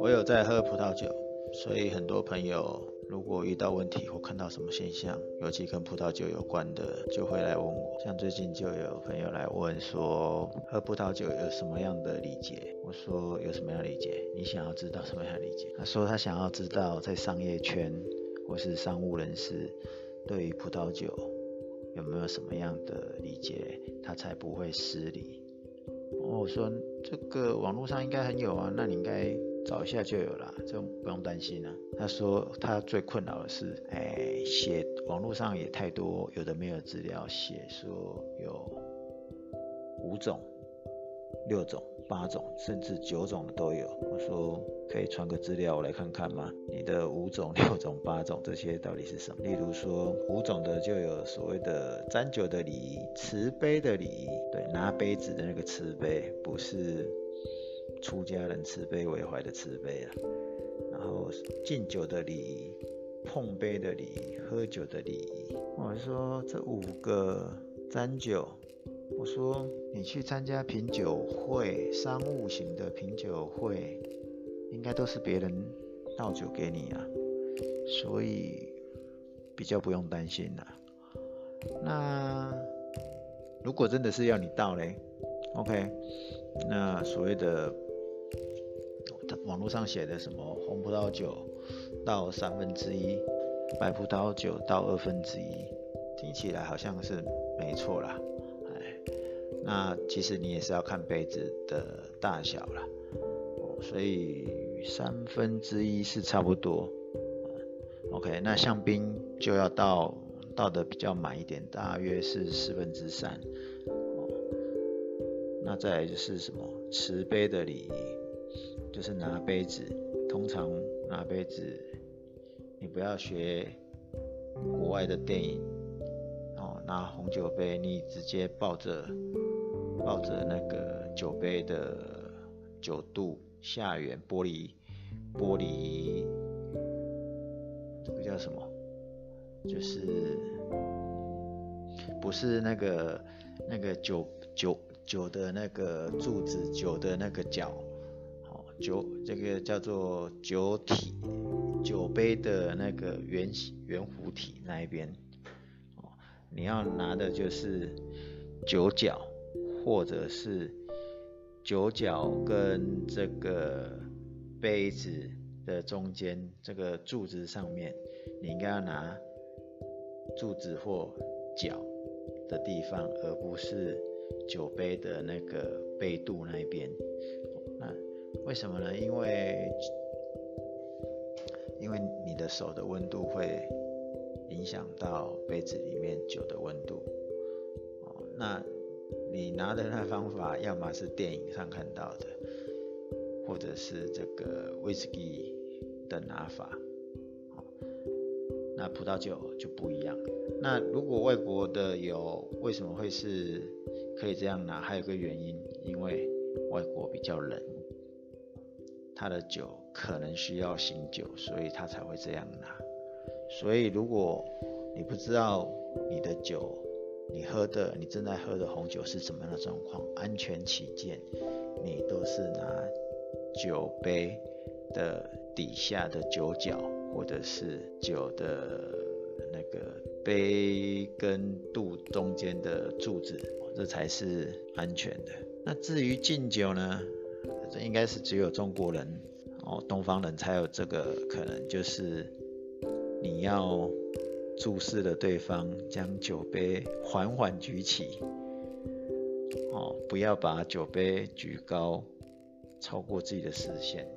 我有在喝葡萄酒，所以很多朋友如果遇到问题或看到什么现象，尤其跟葡萄酒有关的，就会来问我。像最近就有朋友来问说，喝葡萄酒有什么样的理解？我说有什么样的礼节？你想要知道什么样的理解？他说他想要知道在商业圈或是商务人士对于葡萄酒有没有什么样的理解，他才不会失礼。我说这个网络上应该很有啊，那你应该。找一下就有了，这种不用担心啊。他说他最困扰的是，哎，写网络上也太多有的没有资料写，说有五种、六种、八种，甚至九种的都有。我说可以传个资料我来看看吗？你的五种、六种、八种这些到底是什么？例如说五种的就有所谓的沾酒的礼仪、慈悲的礼仪，对，拿杯子的那个慈悲不是。出家人慈悲为怀的慈悲啊，然后敬酒的礼仪、碰杯的礼仪、喝酒的礼仪。我说这五个沾酒，我说你去参加品酒会、商务型的品酒会，应该都是别人倒酒给你啊，所以比较不用担心啦。那如果真的是要你倒嘞，OK，那所谓的。网络上写的什么红葡萄酒倒三分之一，白葡萄酒倒二分之一，听起来好像是没错啦。那其实你也是要看杯子的大小了。所以三分之一是差不多。OK，那香槟就要倒倒的比较满一点，大约是四分之三。那再来就是什么持杯的礼仪。就是拿杯子，通常拿杯子，你不要学国外的电影，哦，拿红酒杯，你直接抱着抱着那个酒杯的酒肚下缘玻璃玻璃，这个叫什么？就是不是那个那个酒酒酒的那个柱子，酒的那个角。哦酒这个叫做酒体，酒杯的那个圆圆弧体那一边，哦，你要拿的就是酒角，或者是酒角跟这个杯子的中间这个柱子上面，你应该要拿柱子或角的地方，而不是酒杯的那个杯肚那一边。那为什么呢？因为因为你的手的温度会影响到杯子里面酒的温度。那你拿的那方法，要么是电影上看到的，或者是这个威士忌的拿法。那葡萄酒就不一样。那如果外国的有，为什么会是可以这样拿？还有个原因，因为外国比较冷。他的酒可能需要醒酒，所以他才会这样拿。所以如果你不知道你的酒，你喝的，你正在喝的红酒是怎么样的状况，安全起见，你都是拿酒杯的底下的酒角，或者是酒的那个杯跟肚中间的柱子，这才是安全的。那至于敬酒呢？这应该是只有中国人哦，东方人才有这个可能，就是你要注视了对方，将酒杯缓缓举起，哦，不要把酒杯举高，超过自己的视线。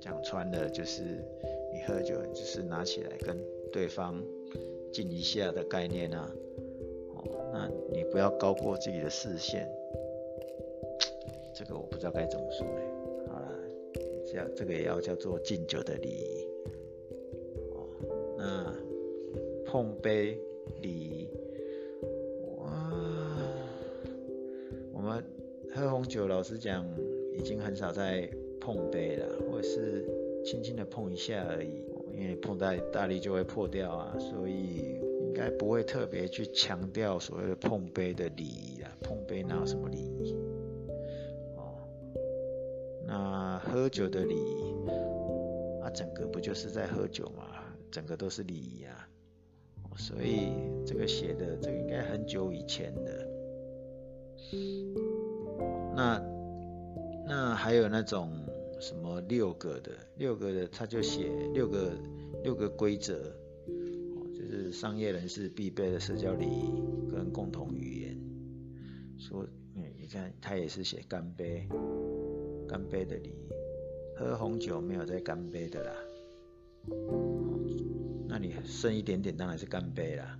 讲穿了就是你喝酒就是拿起来跟对方敬一下的概念啊，哦，那你不要高过自己的视线。这个我不知道该怎么说呢。好了，这这个也要叫做敬酒的礼仪。碰杯礼仪，哇，我们喝红酒，老实讲，已经很少再碰杯了，或者是轻轻的碰一下而已。因为碰太大力就会破掉啊，所以应应该不会特别去强调所谓的碰杯的礼仪啊，碰杯哪有什么礼仪？哦，那喝酒的礼仪，啊，整个不就是在喝酒吗？整个都是礼仪啊，所以这个写的这个应该很久以前的。那那还有那种什么六个的，六个的他就写六个六个规则，就是商业人士必备的社交礼仪跟共同语言。说，嗯，你看他也是写干杯，干杯的礼仪，喝红酒没有在干杯的啦。那你剩一点点当然是干杯啦。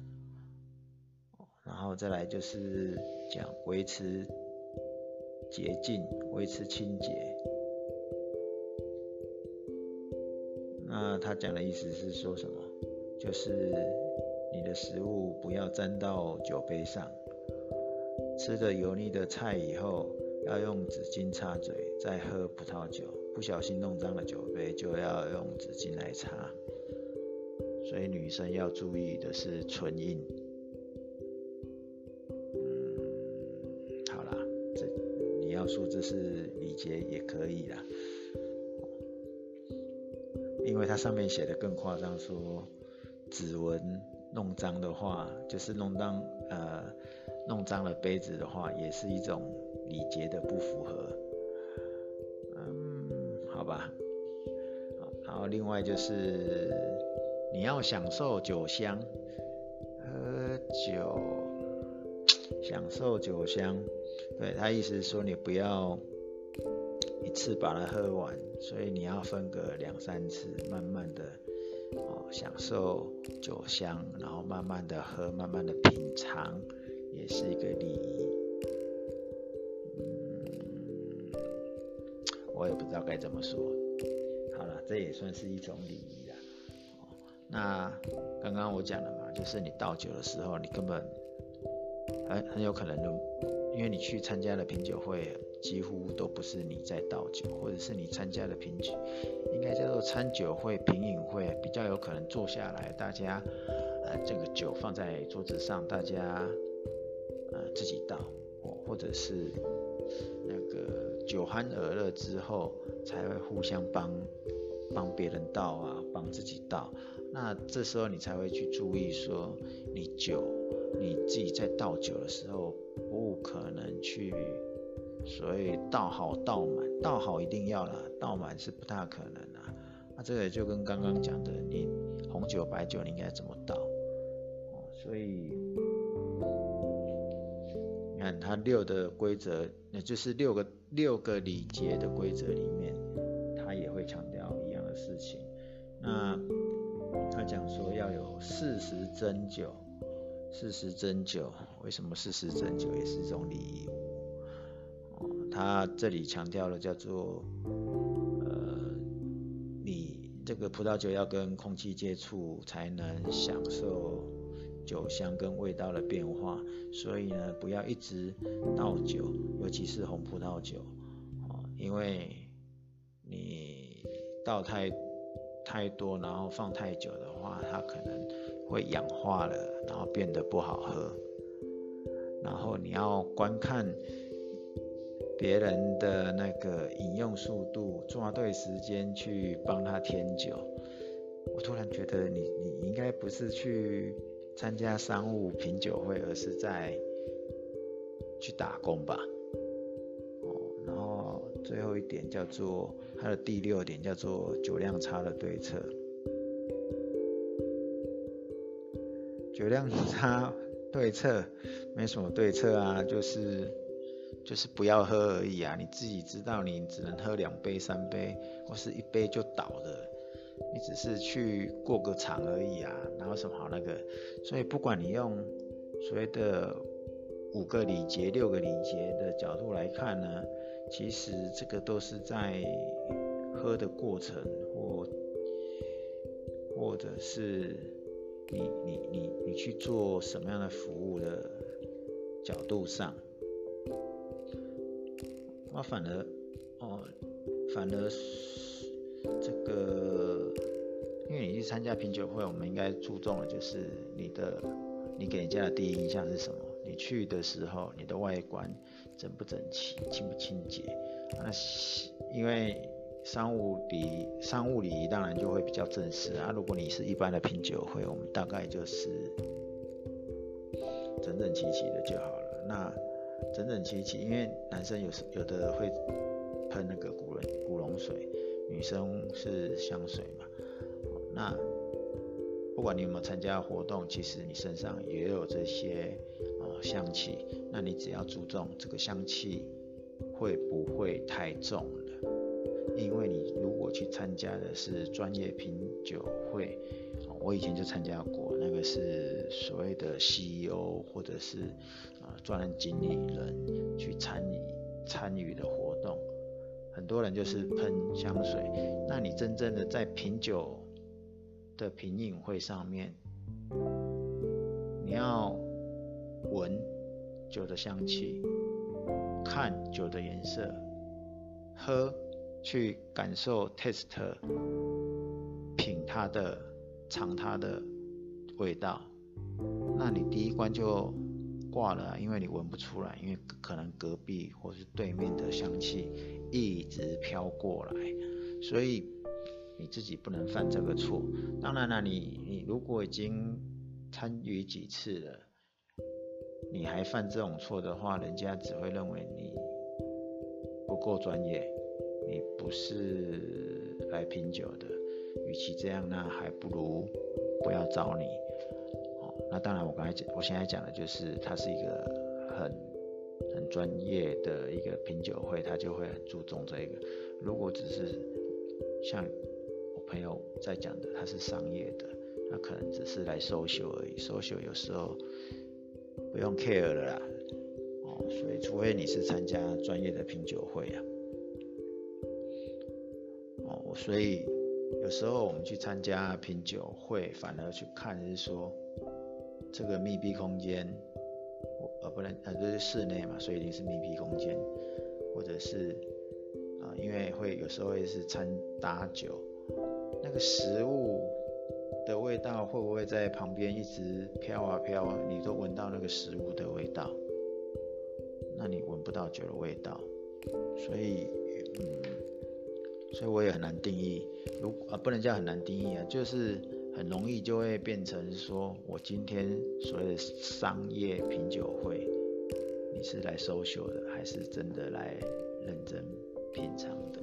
然后再来就是讲维持洁净，维持清洁。那他讲的意思是说什么？就是你的食物不要沾到酒杯上，吃了油腻的菜以后要用纸巾擦嘴，再喝葡萄酒，不小心弄脏了酒杯就要用纸巾来擦。所以女生要注意的是唇印。嗯，好啦，这你要说这是礼节也可以啦，因为它上面写的更夸张，说指纹弄脏的话，就是弄脏呃弄脏了杯子的话，也是一种礼节的不符合。嗯，好吧，好，另外就是。你要享受酒香，喝酒，享受酒香。对，他意思是说，你不要一次把它喝完，所以你要分个两三次，慢慢的哦享受酒香，然后慢慢的喝，慢慢的品尝，也是一个礼仪。嗯，我也不知道该怎么说。好了，这也算是一种礼仪。那刚刚我讲了嘛，就是你倒酒的时候，你根本很很有可能就，因为你去参加的品酒会，几乎都不是你在倒酒，或者是你参加的品酒，应该叫做餐酒会、品饮会，比较有可能坐下来，大家呃这个酒放在桌子上，大家呃自己倒，或或者是那个酒酣耳热之后，才会互相帮帮别人倒啊，帮自己倒。那这时候你才会去注意说，你酒你自己在倒酒的时候，不可能去所谓倒好倒满，倒好一定要啦，倒满是不大可能的。那这个就跟刚刚讲的，你红酒白酒你应该怎么倒？所以你看它六的规则，那就是六个六个礼节的规则里面，要有适时斟酒，适时斟酒，为什么适时斟酒也是一种礼仪？哦，他这里强调了叫做，呃，你这个葡萄酒要跟空气接触才能享受酒香跟味道的变化，所以呢，不要一直倒酒，尤其是红葡萄酒，哦，因为你倒太。太多，然后放太久的话，它可能会氧化了，然后变得不好喝。然后你要观看别人的那个饮用速度，抓对时间去帮他添酒。我突然觉得你你应该不是去参加商务品酒会，而是在去打工吧。哦，然后最后一点叫做它的第六点叫做酒量差的对策。酒量差对策没什么对策啊，就是就是不要喝而已啊。你自己知道你只能喝两杯三杯，或是一杯就倒的。你只是去过个场而已啊，哪有什么好那个？所以不管你用所谓的五个礼节、六个礼节的角度来看呢。其实这个都是在喝的过程，或或者是你你你你去做什么样的服务的角度上，那反而哦，反而是这个因为你去参加品酒会，我们应该注重的就是你的，你给人家的第一印象是什么？你去的时候，你的外观整不整齐，清不清洁？那因为商务礼商务礼仪当然就会比较正式啊。如果你是一般的品酒会，我们大概就是整整齐齐的就好了。那整整齐齐，因为男生有时有的会喷那个古龙古龙水，女生是香水嘛。那不管你有没有参加活动，其实你身上也有这些呃香气。那你只要注重这个香气会不会太重，因为你如果去参加的是专业品酒会，我以前就参加过，那个是所谓的 CEO 或者是啊专案经理人去参与参与的活动，很多人就是喷香水。那你真正的在品酒的品饮会上面，你要闻酒的香气，看酒的颜色，喝去感受 taste，品它的尝它的味道，那你第一关就挂了，因为你闻不出来，因为可能隔壁或是对面的香气一直飘过来，所以。你自己不能犯这个错。当然了，你你如果已经参与几次了，你还犯这种错的话，人家只会认为你不够专业，你不是来品酒的。与其这样，那还不如不要找你。哦，那当然，我刚才讲，我现在讲的就是，它是一个很很专业的一个品酒会，他就会很注重这个。如果只是像我朋友在讲的，他是商业的，那可能只是来 social 而已，social 有时候不用 care 了啦，哦，所以除非你是参加专业的品酒会啊，所以有时候我们去参加品酒会，反而去看是说这个密闭空间，呃，不能，呃，就是室内嘛，所以一定是密闭空间，或者是啊、因为会有时候会是掺搭酒。那个食物的味道会不会在旁边一直飘啊飘啊？你都闻到那个食物的味道，那你闻不到酒的味道。所以，嗯，所以我也很难定义。如啊，不能叫很难定义啊，就是很容易就会变成说，我今天所谓的商业品酒会，你是来 social 的，还是真的来认真品尝的？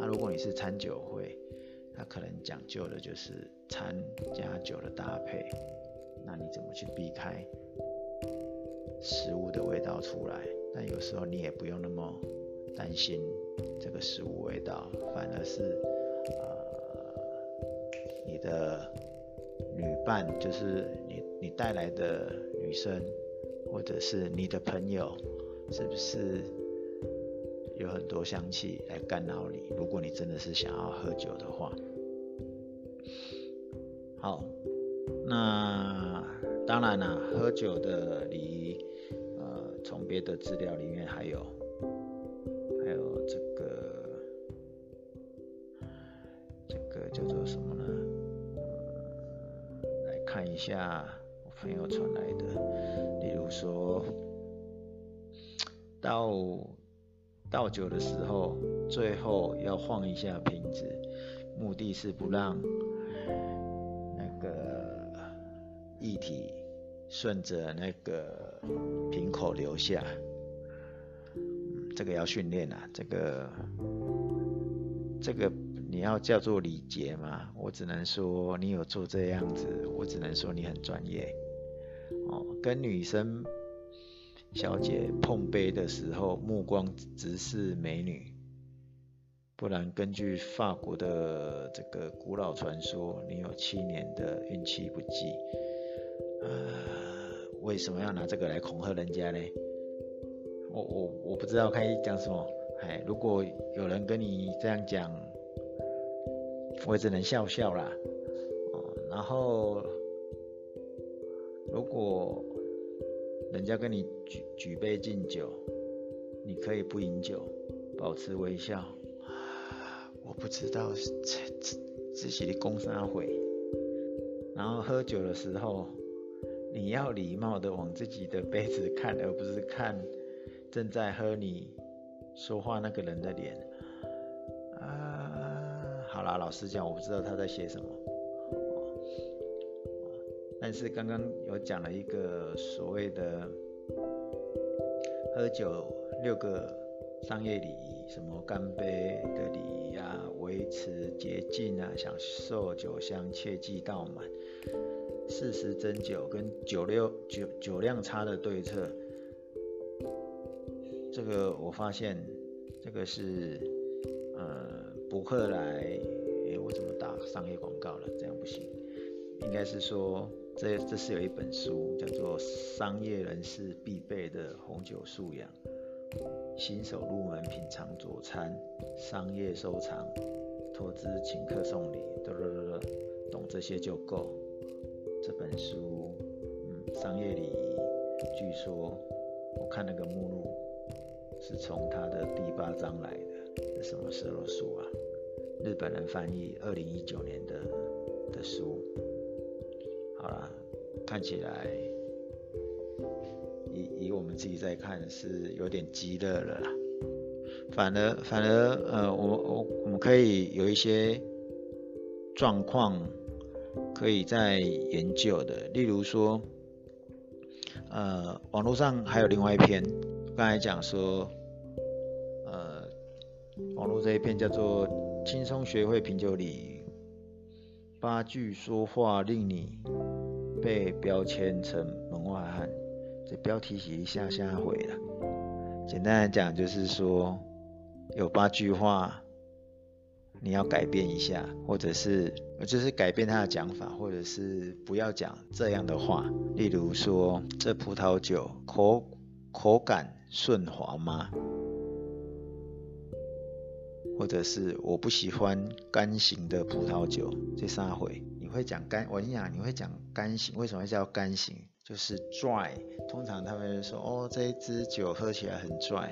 啊，如果你是餐酒会。它可能讲究的就是餐加酒的搭配，那你怎么去避开食物的味道出来？但有时候你也不用那么担心这个食物味道，反而是呃你的女伴，就是你你带来的女生，或者是你的朋友，是不是有很多香气来干扰你？如果你真的是想要喝酒的话。好，那当然了，喝酒的礼仪，呃，从别的资料里面还有，下我朋友传来的，例如说，倒倒酒的时候，最后要晃一下瓶子，目的是不让那个。液体顺着那个瓶口流下，这个要训练啊，这个这个你要叫做礼节吗？我只能说你有做这样子，我只能说你很专业。哦，跟女生小姐碰杯的时候，目光直视美女，不然根据法国的这个古老传说，你有七年的运气不济。呃，为什么要拿这个来恐吓人家呢？我我我不知道该讲什么。哎，如果有人跟你这样讲，我也只能笑笑啦。哦，然后如果人家跟你举举杯敬酒，你可以不饮酒，保持微笑。我不知道这这这些的工商会。然后喝酒的时候，你要礼貌的往自己的杯子看，而不是看正在喝你说话那个人的脸。啊，老实讲，我不知道他在写什么。但是刚刚有讲了一个所谓的喝酒六个商业礼仪，什么干杯的礼仪啊，维持洁净啊，享受酒香，切忌倒满，适时斟酒跟酒六酒酒量差的对策。这个我发现，这个是呃博客来，商业广告了？这样不行，应该是说。这这是有一本书，叫做《商业人士必备的红酒素养》，新手入门品尝佐餐，商业收藏，投资请客送礼，得得得得，懂这些就够。这本书，嗯，商业礼仪，据说我看那个目录是从他的第八章来的，这什么时候的书啊？日本人翻译，二零一九年的的书。好啦，看起来以以我们自己在看是有点激烈了。反而反而呃，我我我们可以有一些状况可以再研究的，例如说，呃，网络上还有另外一篇，刚才讲说，呃，网络这一篇叫做《轻松学会品酒礼仪》。八句说话令你被标签成门外汉，这标题写一下下回了。简单来讲，就是说有八句话你要改变一下，或者是就是改变他的讲法，或者是不要讲这样的话。例如说，这葡萄酒口口感顺滑吗？或者是我不喜欢干型的葡萄酒，这三回你会讲干，我跟你讲，你会讲干型，为什么叫干型？就是 dry，通常他们说哦，这一支酒喝起来很 dry，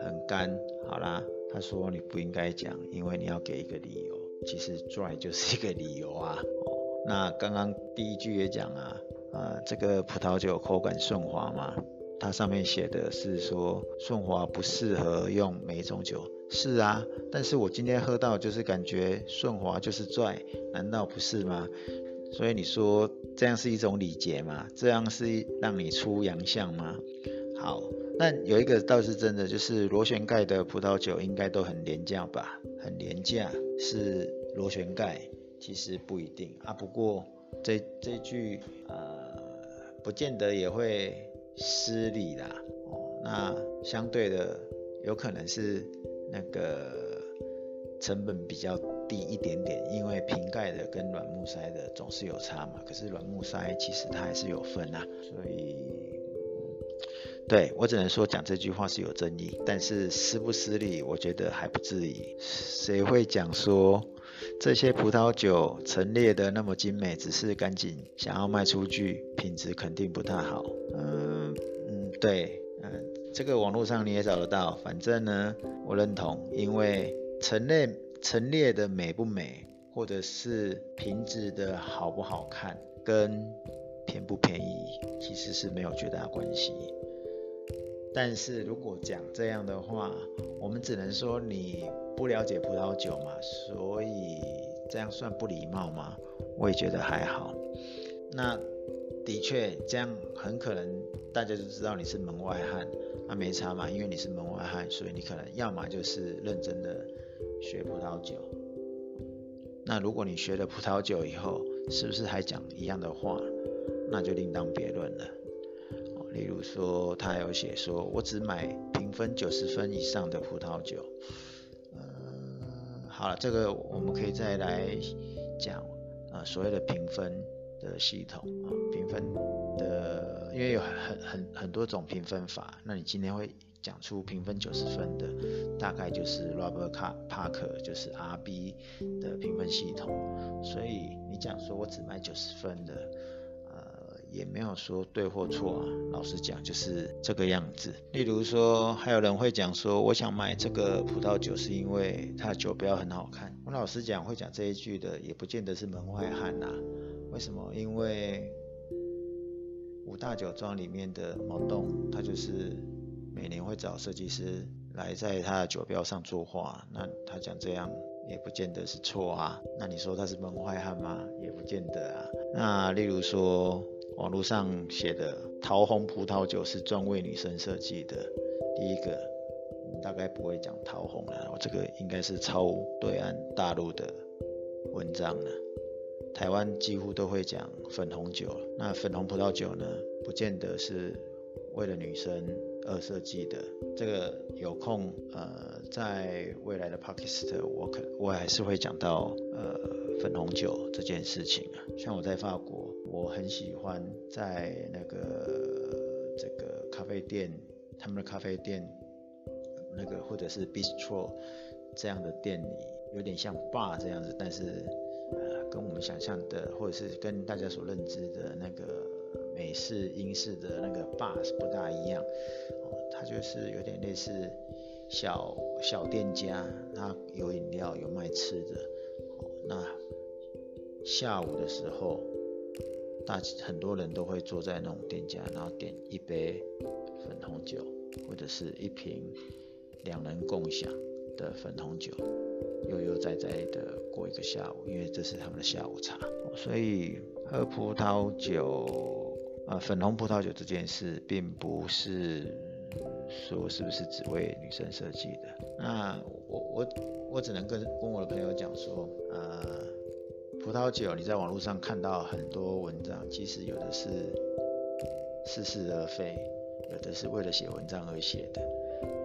很干。好啦，他说你不应该讲，因为你要给一个理由。其实 dry 就是一个理由啊。哦，那刚刚第一句也讲啊，呃，这个葡萄酒口感顺滑嘛，它上面写的是说顺滑不适合用每一种酒。是啊，但是我今天喝到就是感觉顺滑就是拽，难道不是吗？所以你说这样是一种礼节吗？这样是让你出洋相吗？好，那有一个倒是真的，就是螺旋盖的葡萄酒应该都很廉价吧？很廉价是螺旋盖，其实不一定啊。不过这这句呃，不见得也会失礼啦。哦，那相对的有可能是。那个成本比较低一点点，因为瓶盖的跟软木塞的总是有差嘛。可是软木塞其实它还是有分啊，所以对我只能说讲这句话是有争议，但是失不失礼，我觉得还不至于。谁会讲说这些葡萄酒陈列的那么精美，只是赶紧想要卖出去，品质肯定不太好。嗯，对，嗯。这个网络上你也找得到，反正呢，我认同，因为陈列陈列的美不美，或者是瓶子的好不好看，跟便不便宜其实是没有绝大关系。但是如果讲这样的话，我们只能说你不了解葡萄酒嘛，所以这样算不礼貌吗？我也觉得还好。那的确，这样很可能大家就知道你是门外汉。那、没差嘛，因为你是门外汉，所以你可能要么就是认真的学葡萄酒。那如果你学了葡萄酒以后，是不是还讲一样的话？那就另当别论了。例如说，他有写说，我只买评分九十分以上的葡萄酒。呃，好了，这个我们可以再来讲啊、所谓的评分的系统啊，分的。因为有很很很多种评分法，那你今天会讲出评分九十分的，大概就是 Robert Parker 就是 RB 的评分系统。所以你讲说我只买九十分的，呃，也没有说对或错啊。老实讲就是这个样子。例如说，还有人会讲说，我想买这个葡萄酒是因为它的酒标很好看。我老实讲，会讲这一句的也不见得是门外汉呐、啊。为什么？因为五大酒庄里面的毛洞，他就是每年会找设计师来在他的酒标上作画。那他讲这样也不见得是错啊。那你说他是门外汉吗？也不见得啊。那例如说网络上写的桃红葡萄酒是专为女生设计的，第一个。大概不会讲桃红了，我这个应该是抄对岸大陆的文章了。台湾几乎都会讲粉红酒，那粉红葡萄酒呢，不见得是为了女生而设计的。这个有空呃，在未来的 p a k i s t 我可我还是会讲到呃粉红酒这件事情啊。像我在法国，我很喜欢在那个这个咖啡店，他们的咖啡店。那个或者是 bistro 这样的店里，有点像 bar 这样子，但是，跟我们想象的，或者是跟大家所认知的那个美式、英式的那个 bar 不大一样。哦，它就是有点类似小小店家，它有饮料，有卖吃的。那下午的时候，大很多人都会坐在那种店家，然后点一杯粉红酒，或者是一瓶。两人共享的粉红酒，悠悠哉哉的过一个下午，因为这是他们的下午茶。所以喝葡萄酒，呃，粉红葡萄酒这件事，并不是说是不是只为女生设计的。那我我我只能跟跟我的朋友讲说，呃，葡萄酒你在网络上看到很多文章，其实有的是似是而非，有的是为了写文章而写的。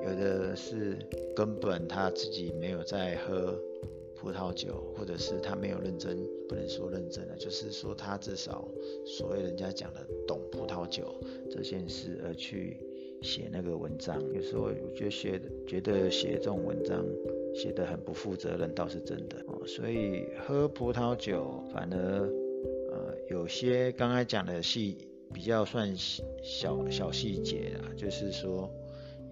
有的是根本他自己没有在喝葡萄酒，或者是他没有认真，不能说认真的，就是说他至少所谓人家讲的懂葡萄酒这件事而去写那个文章。有时候我觉得写觉得写这种文章写得很不负责任，倒是真的。所以喝葡萄酒反而呃有些刚才讲的细比较算小小细节啦，就是说。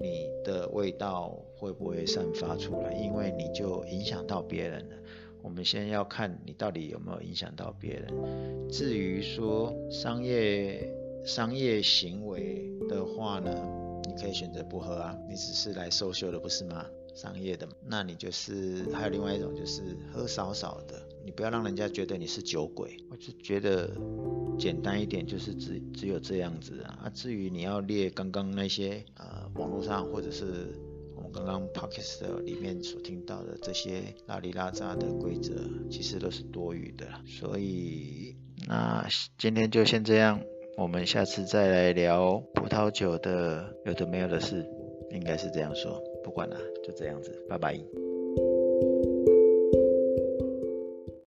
你的味道会不会散发出来？因为你就影响到别人了。我们先要看你到底有没有影响到别人。至于说商业商业行为的话呢，你可以选择不喝啊，你只是来 social 的不是吗？商业的，那你就是还有另外一种就是喝少少的，你不要让人家觉得你是酒鬼。我就觉得简单一点，就是只只有这样子啊。啊，至于你要列刚刚那些呃网络上或者是我们刚刚 podcast 里面所听到的这些拉里拉杂的规则，其实都是多余的。所以那今天就先这样，我们下次再来聊葡萄酒的有的没有的事，应该是这样说。不管了，就这样子，拜拜。